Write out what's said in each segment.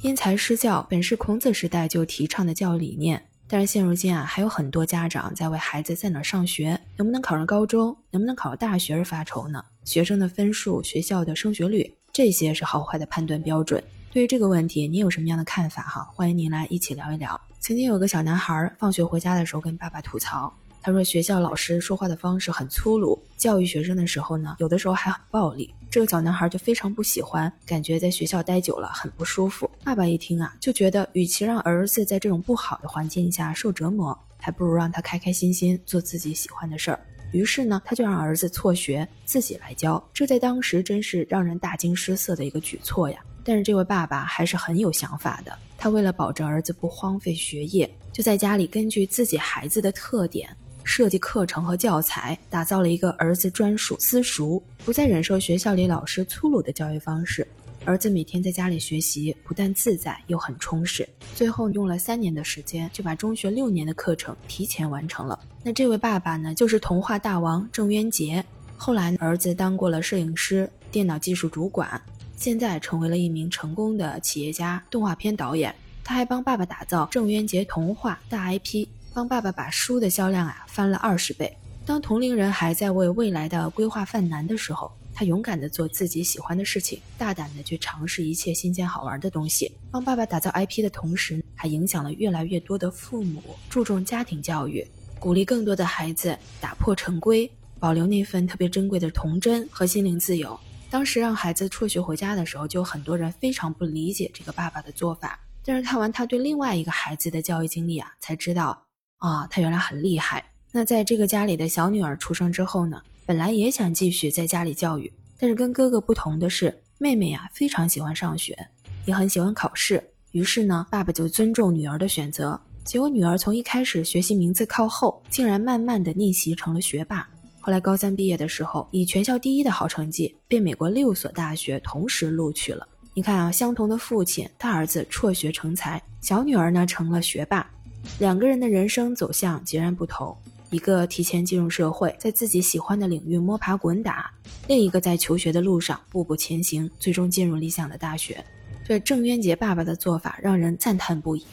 因材施教本是孔子时代就提倡的教育理念，但是现如今啊，还有很多家长在为孩子在哪上学、能不能考上高中、能不能考上大学而发愁呢？学生的分数、学校的升学率，这些是好坏的判断标准。对于这个问题，你有什么样的看法？哈，欢迎您来一起聊一聊。曾经有个小男孩放学回家的时候跟爸爸吐槽。他说学校老师说话的方式很粗鲁，教育学生的时候呢，有的时候还很暴力。这个小男孩就非常不喜欢，感觉在学校待久了很不舒服。爸爸一听啊，就觉得与其让儿子在这种不好的环境下受折磨，还不如让他开开心心做自己喜欢的事儿。于是呢，他就让儿子辍学，自己来教。这在当时真是让人大惊失色的一个举措呀。但是这位爸爸还是很有想法的，他为了保证儿子不荒废学业，就在家里根据自己孩子的特点。设计课程和教材，打造了一个儿子专属私塾，不再忍受学校里老师粗鲁的教育方式。儿子每天在家里学习，不但自在，又很充实。最后用了三年的时间，就把中学六年的课程提前完成了。那这位爸爸呢，就是童话大王郑渊洁。后来儿子当过了摄影师、电脑技术主管，现在成为了一名成功的企业家、动画片导演。他还帮爸爸打造郑渊洁童话大 IP。帮爸爸把书的销量啊翻了二十倍。当同龄人还在为未来的规划犯难的时候，他勇敢地做自己喜欢的事情，大胆地去尝试一切新鲜好玩的东西。帮爸爸打造 IP 的同时，还影响了越来越多的父母注重家庭教育，鼓励更多的孩子打破陈规，保留那份特别珍贵的童真和心灵自由。当时让孩子辍学回家的时候，就有很多人非常不理解这个爸爸的做法。但是看完他对另外一个孩子的教育经历啊，才知道。啊，他原来很厉害。那在这个家里的小女儿出生之后呢，本来也想继续在家里教育，但是跟哥哥不同的是，妹妹呀非常喜欢上学，也很喜欢考试。于是呢，爸爸就尊重女儿的选择。结果女儿从一开始学习名字靠后，竟然慢慢的逆袭成了学霸。后来高三毕业的时候，以全校第一的好成绩，被美国六所大学同时录取了。你看啊，相同的父亲，大儿子辍学成才，小女儿呢成了学霸。两个人的人生走向截然不同，一个提前进入社会，在自己喜欢的领域摸爬滚打；另一个在求学的路上步步前行，最终进入理想的大学。这郑渊洁爸爸的做法让人赞叹不已。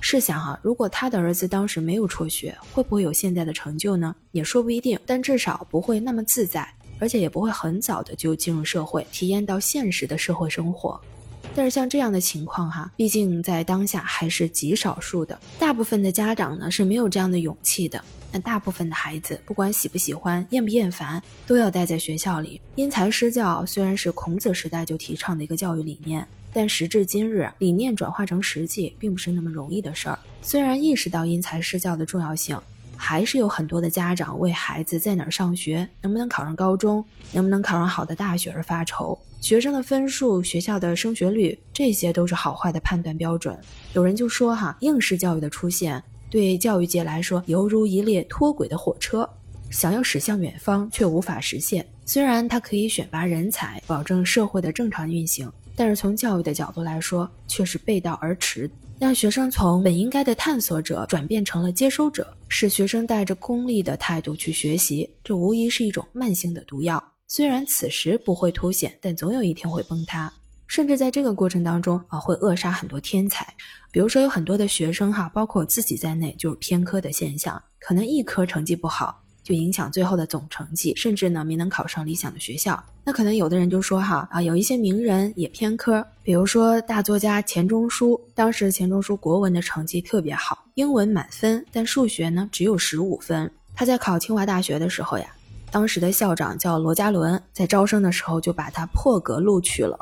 试想哈，如果他的儿子当时没有辍学，会不会有现在的成就呢？也说不一定，但至少不会那么自在，而且也不会很早的就进入社会，体验到现实的社会生活。但是像这样的情况哈，毕竟在当下还是极少数的，大部分的家长呢是没有这样的勇气的。那大部分的孩子，不管喜不喜欢、厌不厌烦，都要待在学校里。因材施教虽然是孔子时代就提倡的一个教育理念，但时至今日，理念转化成实际，并不是那么容易的事儿。虽然意识到因材施教的重要性。还是有很多的家长为孩子在哪儿上学、能不能考上高中、能不能考上好的大学而发愁。学生的分数、学校的升学率，这些都是好坏的判断标准。有人就说哈，应试教育的出现对教育界来说犹如一列脱轨的火车，想要驶向远方却无法实现。虽然它可以选拔人才，保证社会的正常运行，但是从教育的角度来说，却是背道而驰。让学生从本应该的探索者转变成了接收者，使学生带着功利的态度去学习，这无疑是一种慢性的毒药。虽然此时不会凸显，但总有一天会崩塌，甚至在这个过程当中啊，会扼杀很多天才。比如说，有很多的学生哈，包括我自己在内，就是偏科的现象，可能一科成绩不好。就影响最后的总成绩，甚至呢没能考上理想的学校。那可能有的人就说哈啊，有一些名人也偏科，比如说大作家钱钟书，当时钱钟书国文的成绩特别好，英文满分，但数学呢只有十五分。他在考清华大学的时候呀，当时的校长叫罗家伦，在招生的时候就把他破格录取了。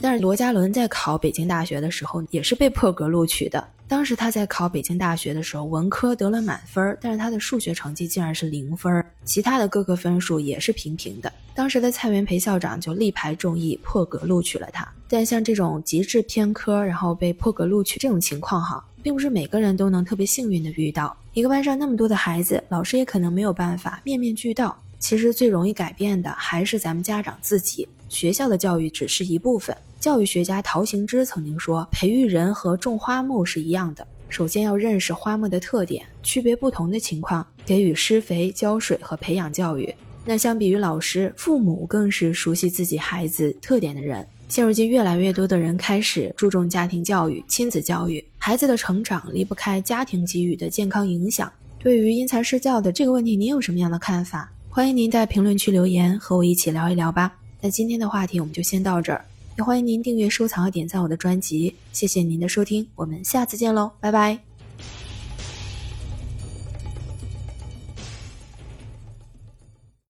但是罗家伦在考北京大学的时候也是被破格录取的。当时他在考北京大学的时候，文科得了满分，但是他的数学成绩竟然是零分，其他的各个分数也是平平的。当时的蔡元培校长就力排众议，破格录取了他。但像这种极致偏科，然后被破格录取这种情况，哈，并不是每个人都能特别幸运的遇到。一个班上那么多的孩子，老师也可能没有办法面面俱到。其实最容易改变的还是咱们家长自己。学校的教育只是一部分。教育学家陶行知曾经说：“培育人和种花木是一样的，首先要认识花木的特点，区别不同的情况，给予施肥、浇水和培养教育。那相比于老师，父母更是熟悉自己孩子特点的人。现如今，越来越多的人开始注重家庭教育、亲子教育，孩子的成长离不开家庭给予的健康影响。对于因材施教的这个问题，您有什么样的看法？欢迎您在评论区留言，和我一起聊一聊吧。那今天的话题我们就先到这儿，也欢迎您订阅、收藏和点赞我的专辑。谢谢您的收听，我们下次见喽，拜拜。